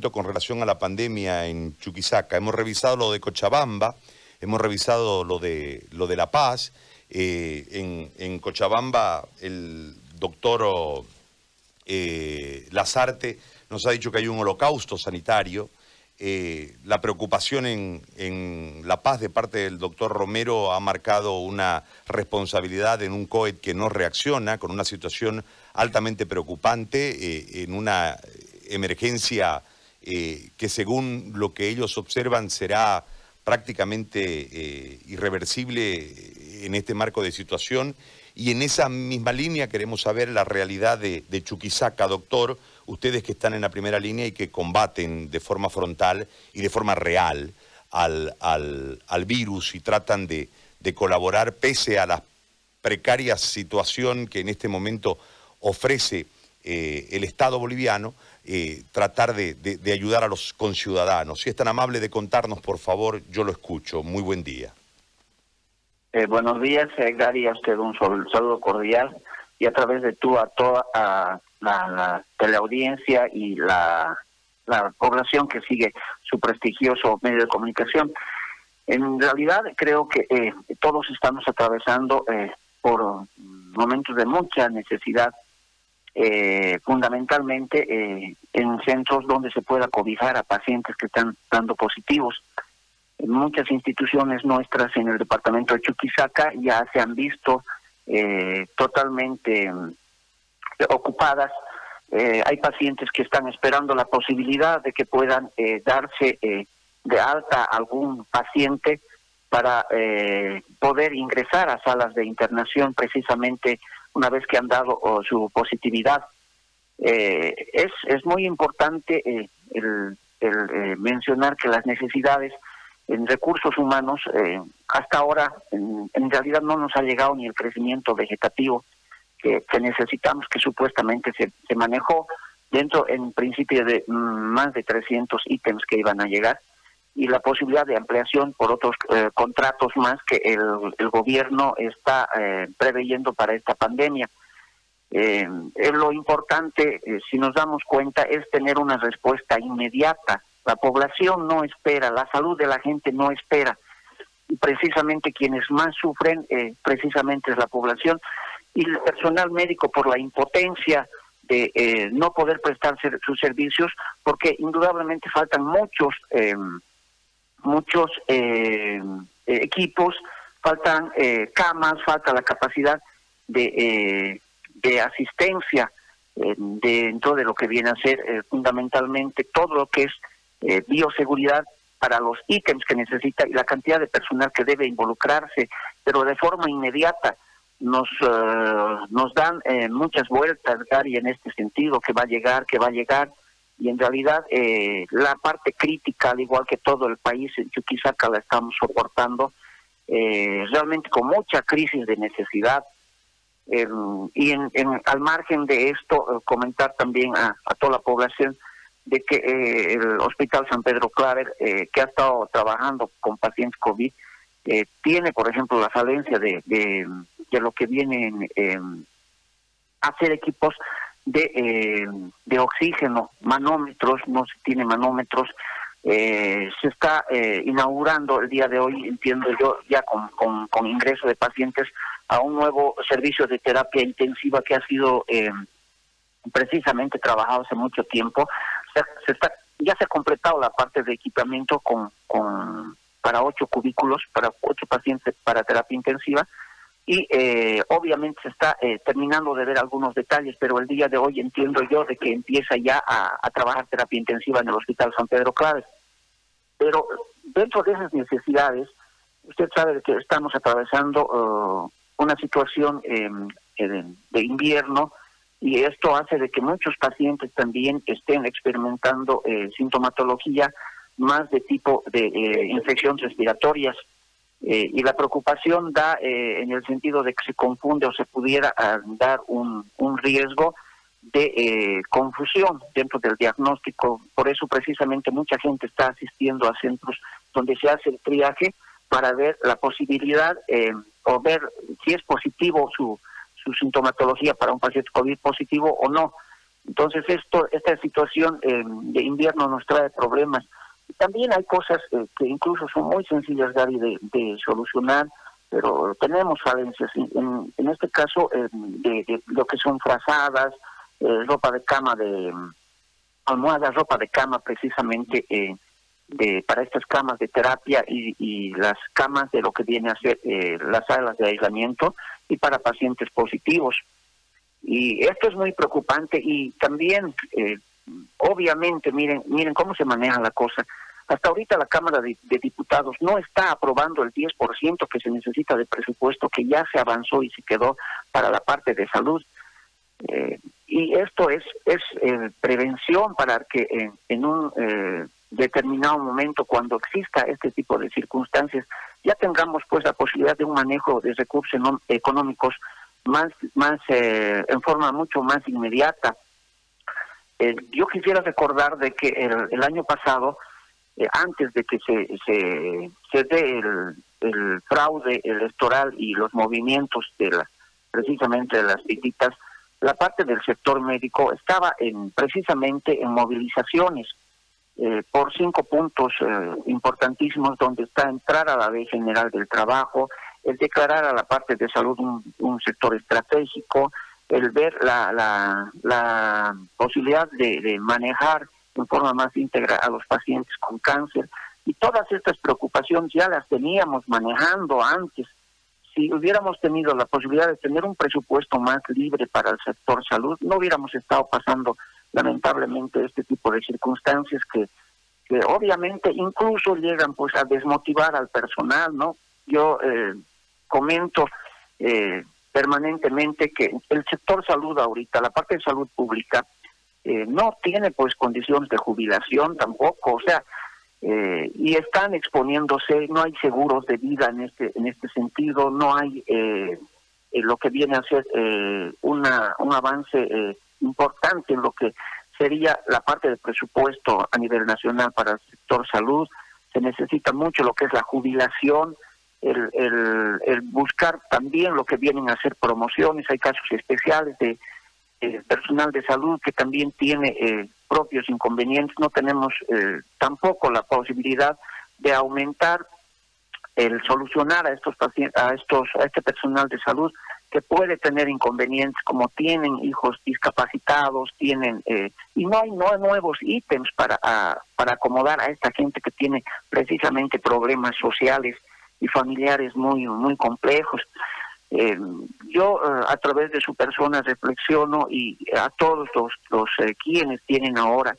con relación a la pandemia en Chuquisaca. Hemos revisado lo de Cochabamba, hemos revisado lo de, lo de La Paz. Eh, en, Cochabamba, el doctor eh, Lazarte nos ha dicho que hay un holocausto sanitario. Eh, la preocupación en, en, La Paz de parte del doctor Romero ha marcado una responsabilidad en un COET que no reacciona, con una situación altamente preocupante, en una emergencia eh, que según lo que ellos observan será prácticamente eh, irreversible en este marco de situación. Y en esa misma línea queremos saber la realidad de, Chuquisaca, doctor, ustedes que están en la primera línea y que combaten de forma frontal y de forma real al, virus y tratan de, colaborar pese a la precaria situación que en este momento ofrece eh, el Estado boliviano, eh, tratar de, ayudar a los conciudadanos. Si es tan amable de contarnos, por favor, yo lo escucho. Muy buen día. Eh, buenos días, eh, Gary, a usted un saludo cordial y a través de tú a toda la, teleaudiencia y la, población que sigue su prestigioso medio de comunicación. En realidad creo que todos estamos atravesando por momentos de mucha necesidad eh, fundamentalmente eh, en centros donde se pueda cobijar a pacientes que están dando positivos. Muchas instituciones nuestras en el departamento de Chuquisaca ya se han visto eh, totalmente mm, ocupadas. hay pacientes que están esperando la posibilidad de que puedan darse de alta algún paciente para poder ingresar a salas de internación precisamente una vez que han dado su positividad. Eh, es, es muy importante eh, el, eh, mencionar que las necesidades en recursos humanos hasta ahora en, realidad no nos ha llegado ni el crecimiento vegetativo que, necesitamos, que supuestamente se, se manejó dentro en principio de mm, más de 300 ítems que iban a llegar y la posibilidad de ampliación por otros eh, contratos más que el, gobierno está eh, preveyendo para esta pandemia. Eh, lo importante, si nos damos cuenta, es tener una respuesta inmediata. La población no espera, la salud de la gente no espera. Y precisamente quienes más sufren, precisamente es la población y el personal médico por la impotencia de no poder prestar sus servicios, porque indudablemente faltan muchos muchos eh, equipos, faltan eh, camas, falta la capacidad de, eh, de asistencia dentro de lo que viene a ser fundamentalmente todo lo que es bioseguridad para los ítems que necesita y la cantidad de personal que debe involucrarse, pero de forma inmediata nos nos dan muchas vueltas, Gary, en este sentido, que va a llegar, que va a llegar, y en realidad eh, la parte crítica, al igual que todo el país, en Chuquisaca la estamos soportando eh, realmente con mucha crisis de necesidad. y en, al margen de esto, eh, comentar también a, toda la población de que el Hospital San Pedro Claver, que ha estado trabajando con pacientes COVID, tiene, por ejemplo, la falencia de, de, de lo que vienen a hacer equipos de, eh, de oxígeno, manómetros, no se tiene manómetros. Eh, se está eh, inaugurando el día de hoy, entiendo yo, ya con, con, ingreso de pacientes a un nuevo servicio de terapia intensiva que ha sido precisamente trabajado hace mucho tiempo. Se, está, ya se ha completado la parte de equipamiento con, con para ocho cubículos, para ocho pacientes para terapia intensiva y eh, obviamente se está eh, terminando de ver algunos detalles, pero el día de hoy entiendo yo de que empieza ya a, trabajar terapia intensiva en el Hospital San Pedro Claves. Pero dentro de esas necesidades, usted sabe que estamos atravesando uh, una situación em, de invierno y esto hace de que muchos pacientes también estén experimentando eh, sintomatología más de tipo de infecciones respiratorias eh, y la preocupación da eh, en el sentido de que se confunde o se pudiera dar un, un riesgo de eh, confusión dentro del diagnóstico. Por eso precisamente mucha gente está asistiendo a centros donde se hace el triaje para ver la posibilidad o ver si es positivo su, su sintomatología para un paciente COVID positivo o no. Entonces esto, esta situación eh, de invierno nos trae problemas. También hay cosas eh, que incluso son muy sencillas, Gary, de, solucionar, pero tenemos falencias. En, en este caso, de, lo que son frazadas, ropa de cama de almohadas, ropa de cama precisamente de para estas camas de terapia y, y, las camas de lo que viene a ser las salas de aislamiento y para pacientes positivos. Y esto es muy preocupante y también, eh, obviamente, miren, miren cómo se maneja la cosa. Hasta ahorita la Cámara de, Diputados no está aprobando el 10% que se necesita de presupuesto que ya se avanzó y se quedó para la parte de salud. Eh, y esto es, es eh, prevención para que en, un determinado momento, cuando exista este tipo de circunstancias, ya tengamos pues la posibilidad de un manejo de recursos económicos más, más eh, en forma mucho más inmediata. Eh, yo quisiera recordar de que el, año pasado, eh, antes de que se, se, se dé el, el, fraude electoral y los movimientos de la, precisamente de las visitas, la parte del sector médico estaba en precisamente en movilizaciones por cinco puntos importantísimos donde está entrar a la ley general del trabajo, el declarar a la parte de salud un, sector estratégico, el ver la, la, posibilidad de, manejar en forma más íntegra a los pacientes con cáncer. Y todas estas preocupaciones ya las teníamos manejando antes. Si hubiéramos tenido la posibilidad de tener un presupuesto más libre para el sector salud, no hubiéramos estado pasando lamentablemente este tipo de circunstancias que, que obviamente incluso llegan pues a desmotivar al personal, ¿no? Yo eh, comento eh, permanentemente que el sector salud ahorita, la parte de salud pública, eh, no tiene pues condiciones de jubilación tampoco, o sea, eh, y están exponiéndose, no hay seguros de vida en este en este sentido, no hay lo que viene a ser una un avance importante en lo que sería la parte del presupuesto a nivel nacional para el sector salud, se necesita mucho lo que es la jubilación, el, el, buscar también lo que vienen a hacer promociones, hay casos especiales de personal de salud que también tiene eh, propios inconvenientes, no tenemos eh, tampoco la posibilidad de aumentar el solucionar a estos pacientes, a estos, a este personal de salud que puede tener inconvenientes como tienen hijos discapacitados, tienen eh, y no hay no hay nuevos ítems para para acomodar a esta gente que tiene precisamente problemas sociales y familiares muy, muy complejos. Eh, yo eh, a través de su persona reflexiono y a todos los, eh, quienes tienen ahora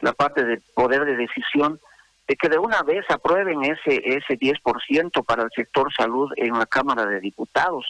la parte del poder de decisión de que de una vez aprueben ese ese 10% para el sector salud en la Cámara de Diputados.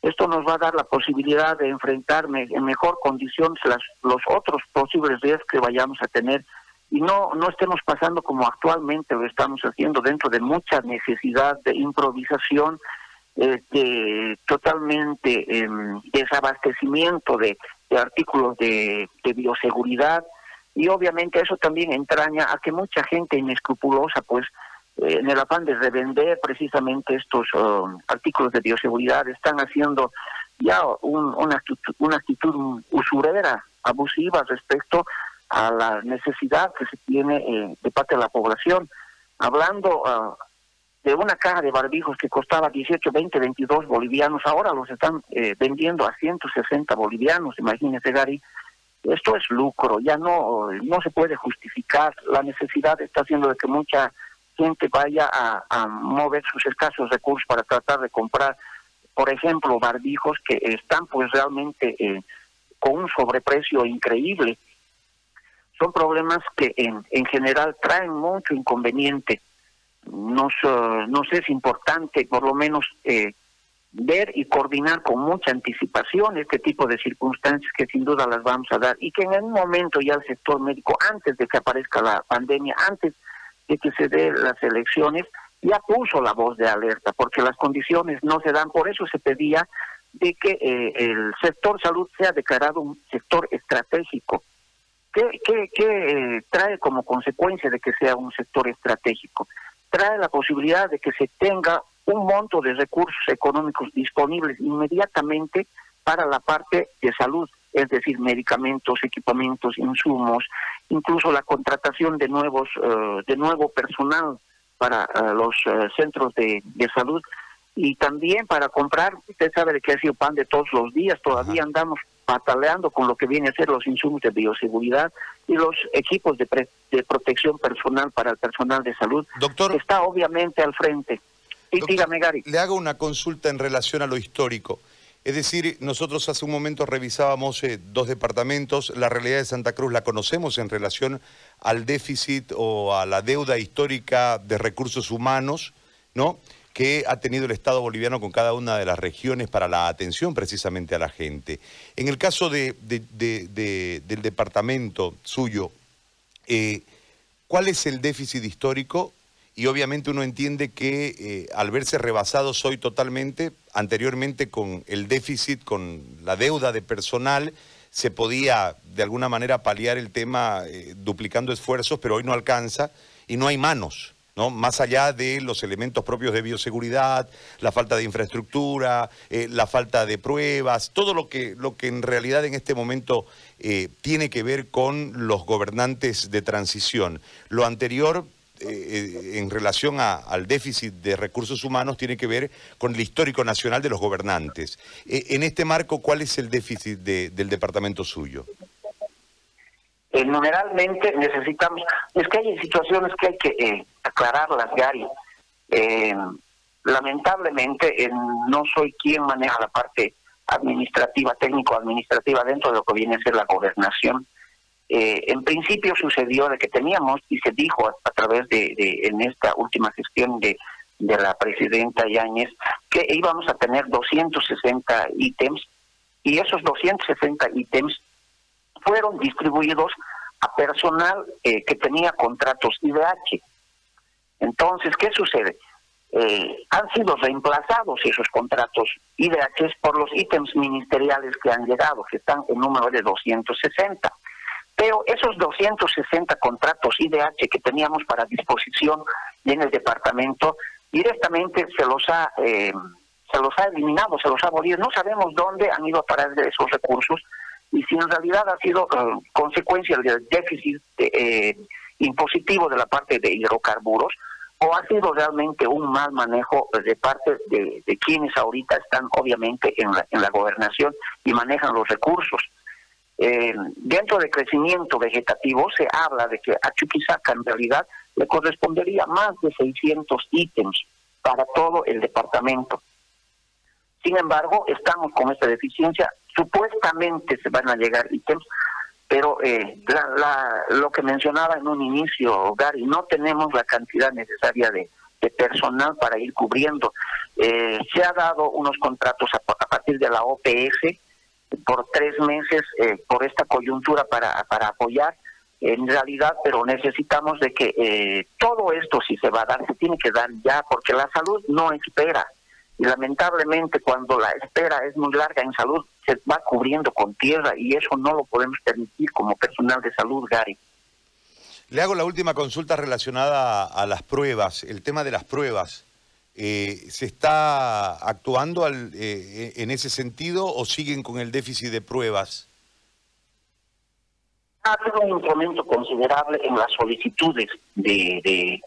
Esto nos va a dar la posibilidad de enfrentarme en mejor condiciones las, los otros posibles días que vayamos a tener y no, no estemos pasando como actualmente lo estamos haciendo dentro de mucha necesidad de improvisación, eh, de totalmente em, desabastecimiento de, artículos de, bioseguridad. Y obviamente eso también entraña a que mucha gente inescrupulosa pues eh, en el afán de revender precisamente estos um, artículos de bioseguridad están haciendo ya una, actitud, una actitud usurera, abusiva respecto a la necesidad que se tiene eh, de parte de la población. Hablando ah, de una caja de barbijos que costaba 18, 20, 22 bolivianos, ahora los están eh, vendiendo a 160 bolivianos, imagínese Gary. Esto es lucro, ya no, no se puede justificar. La necesidad está haciendo de que mucha gente vaya a, mover sus escasos recursos para tratar de comprar, por ejemplo, barbijos que están pues realmente eh, con un sobreprecio increíble son problemas que en, en general traen mucho inconveniente. no sé, es importante por lo menos eh, ver y coordinar con mucha anticipación este tipo de circunstancias que sin duda las vamos a dar y que en un momento ya el sector médico, antes de que aparezca la pandemia, antes de que se den las elecciones, ya puso la voz de alerta, porque las condiciones no se dan, por eso se pedía de que eh, el sector salud sea declarado un sector estratégico ¿Qué, qué, qué eh, trae como consecuencia de que sea un sector estratégico? Trae la posibilidad de que se tenga un monto de recursos económicos disponibles inmediatamente para la parte de salud, es decir, medicamentos, equipamientos, insumos, incluso la contratación de nuevos, eh, de nuevo personal para eh, los eh, centros de, salud y también para comprar, usted sabe de que ha sido pan de todos los días, todavía andamos pataleando con lo que viene a ser los insumos de bioseguridad y los equipos de, de protección personal para el personal de salud. Doctor. Está obviamente al frente. Y dígame, Gary. Le hago una consulta en relación a lo histórico. Es decir, nosotros hace un momento revisábamos eh, dos departamentos, la realidad de Santa Cruz la conocemos en relación al déficit o a la deuda histórica de recursos humanos, ¿no? Que ha tenido el Estado boliviano con cada una de las regiones para la atención precisamente a la gente. En el caso del departamento suyo, eh, ¿cuál es el déficit histórico y obviamente uno entiende que eh, al verse rebasado hoy totalmente, anteriormente con el déficit, con la deuda de personal, se podía de alguna manera paliar el tema eh, duplicando esfuerzos, pero hoy no alcanza y no hay manos. ¿No? Más allá de los elementos propios de bioseguridad, la falta de infraestructura, eh, la falta de pruebas, todo lo que, lo que en realidad en este momento tiene que ver con los gobernantes de transición. Lo anterior eh, en relación al déficit de recursos humanos tiene que ver con el histórico nacional de los gobernantes. Eh, en este marco, ¿cuál es el déficit del departamento suyo? Eh, numeralmente necesitamos, es que hay situaciones que hay que aclararlas, Gary. lamentablemente no soy quien maneja la parte administrativa, técnico-administrativa dentro de lo que viene a ser la gobernación eh, en principio sucedió de que teníamos, y se dijo a, través de, en esta última gestión de, de la presidenta Yáñez, que íbamos a tener 260 ítems, y esos 260 ítems fueron distribuidos a personal eh, que tenía contratos IDH. Entonces, ¿qué sucede? Eh, han sido reemplazados esos contratos IDH por los ítems ministeriales que han llegado, que están en número de 260. Pero esos 260 contratos IDH que teníamos para disposición en el departamento, directamente se los ha eh, se los ha eliminado, se los ha abolido. No sabemos dónde han ido a parar esos recursos y si en realidad ha sido eh, consecuencia del déficit eh, impositivo de la parte de hidrocarburos o ha sido realmente un mal manejo de parte de, quienes ahorita están obviamente en la, en la gobernación y manejan los recursos. Eh, dentro del crecimiento vegetativo se habla de que a Chuquisaca en realidad le correspondería más de 600 ítems para todo el departamento. Sin embargo, estamos con esta deficiencia. Supuestamente se van a llegar ítems, pero eh, lo que mencionaba en un inicio, Gary, no tenemos la cantidad necesaria de, personal para ir cubriendo. Eh, se ha dado unos contratos a, a partir de la OPS, por tres meses eh, por esta coyuntura para, para apoyar en realidad, pero necesitamos de que eh, todo esto si se va a dar, se tiene que dar ya, porque la salud no espera. Y lamentablemente cuando la espera es muy larga en salud, se va cubriendo con tierra y eso no lo podemos permitir como personal de salud, Gary. Le hago la última consulta relacionada a las pruebas, el tema de las pruebas. Eh, ¿Se está actuando eh, en ese sentido o siguen con el déficit de pruebas? Ha habido un incremento considerable en las solicitudes de, de,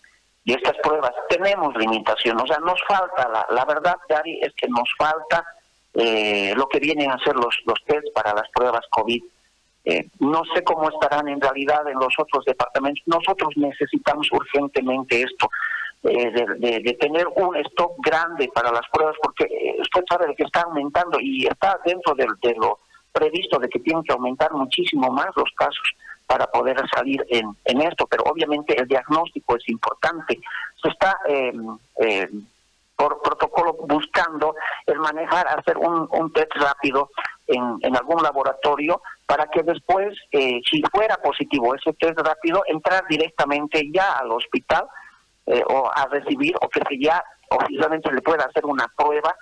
estas pruebas. Tenemos limitación, o sea, nos falta, la, la verdad, Gary, es que nos falta eh, lo que vienen a ser los, los test para las pruebas COVID. no sé cómo estarán en realidad en los otros departamentos. Nosotros necesitamos urgentemente esto. Eh, de, tener un stock grande para las pruebas, porque eh, usted sabe que está aumentando y está dentro de, lo previsto de que tienen que aumentar muchísimo más los casos para poder salir en, en esto, pero obviamente el diagnóstico es importante. Se está em, por protocolo buscando el manejar, hacer un, un test rápido en, en algún laboratorio para que después, eh, si fuera positivo ese test rápido, entrar directamente ya al hospital eh, o a recibir o que se ya oficialmente le pueda hacer una prueba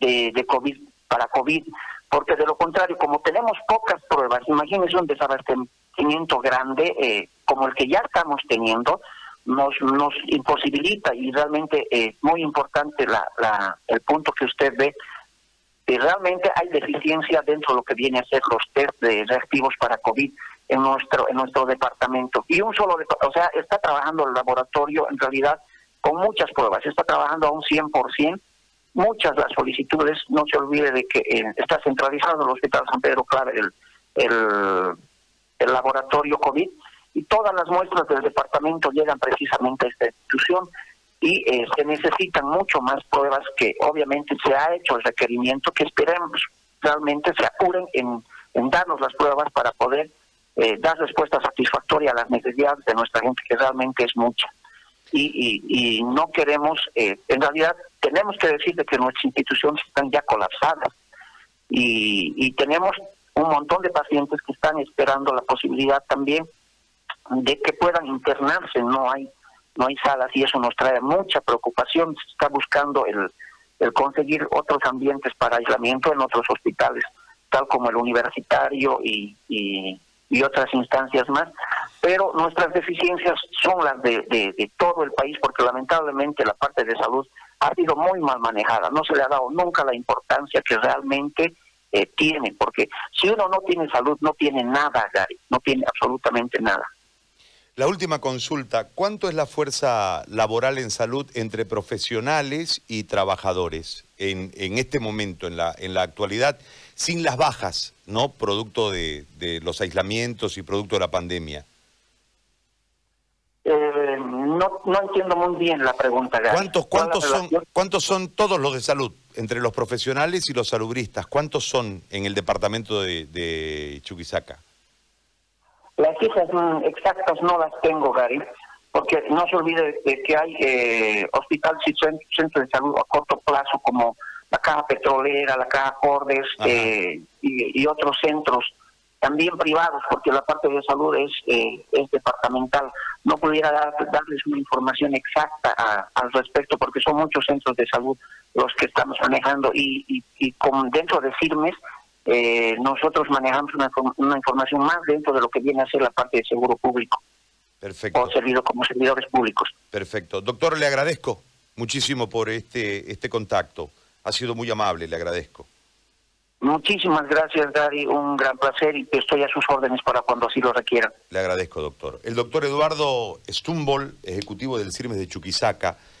de, de COVID para COVID, porque de lo contrario, como tenemos pocas pruebas, imagínense un desabastecimiento grande eh, como el que ya estamos teniendo, nos, nos imposibilita y realmente es muy importante la, la, el punto que usted ve realmente hay deficiencia dentro de lo que viene a ser los test de reactivos para COVID en nuestro en nuestro departamento. Y un solo, o sea, está trabajando el laboratorio en realidad con muchas pruebas, está trabajando a un 100%, muchas las solicitudes, no se olvide de que eh, está centralizado el Hospital San Pedro Claro el, el, el laboratorio COVID, y todas las muestras del departamento llegan precisamente a esta institución y eh, se necesitan mucho más pruebas que obviamente se ha hecho el requerimiento que esperemos realmente se apuren en, darnos las pruebas para poder eh, dar respuesta satisfactoria a las necesidades de nuestra gente, que realmente es mucha. Y, y, no queremos, eh, en realidad tenemos que decir de que nuestras instituciones están ya colapsadas y, y tenemos un montón de pacientes que están esperando la posibilidad también de que puedan internarse, no hay no hay salas y eso nos trae mucha preocupación. Se está buscando el, el conseguir otros ambientes para aislamiento en otros hospitales, tal como el universitario y, y, otras instancias más. Pero nuestras deficiencias son las de, de, todo el país, porque lamentablemente la parte de salud ha sido muy mal manejada. No se le ha dado nunca la importancia que realmente eh, porque si uno no tiene salud, no tiene nada, Gary, no tiene absolutamente nada. La última consulta, ¿cuánto es la fuerza laboral en salud entre profesionales y trabajadores en, en este momento, en la, en la actualidad, sin las bajas, ¿no? Producto de, los aislamientos y producto de la pandemia. Eh, no, no entiendo muy bien la pregunta. ¿Cuántos, cuántos, son, ¿Cuántos son todos los de salud, entre los profesionales y los salubristas? ¿Cuántos son en el departamento de, de Chuquisaca? Las cifras exactas no las tengo, Gary, porque no se olvide de que hay eh, hospitales y centros de salud a corto plazo como la Caja Petrolera, la Caja Cordes eh, y, otros centros también privados, porque la parte de salud es, eh, es departamental. No pudiera darles una información exacta al respecto, porque son muchos centros de salud los que estamos manejando y, y, y con, dentro de CIRMES eh, nosotros manejamos una, una, información más dentro de lo que viene a ser la parte de seguro público. Perfecto. O servido como servidores públicos. Perfecto. Doctor, le agradezco muchísimo por este, este contacto. Ha sido muy amable, le agradezco. Muchísimas gracias, Gary. Un gran placer y estoy a sus órdenes para cuando así lo requieran. Le agradezco, doctor. El doctor Eduardo Stumbol, ejecutivo del CIRMES de Chuquisaca,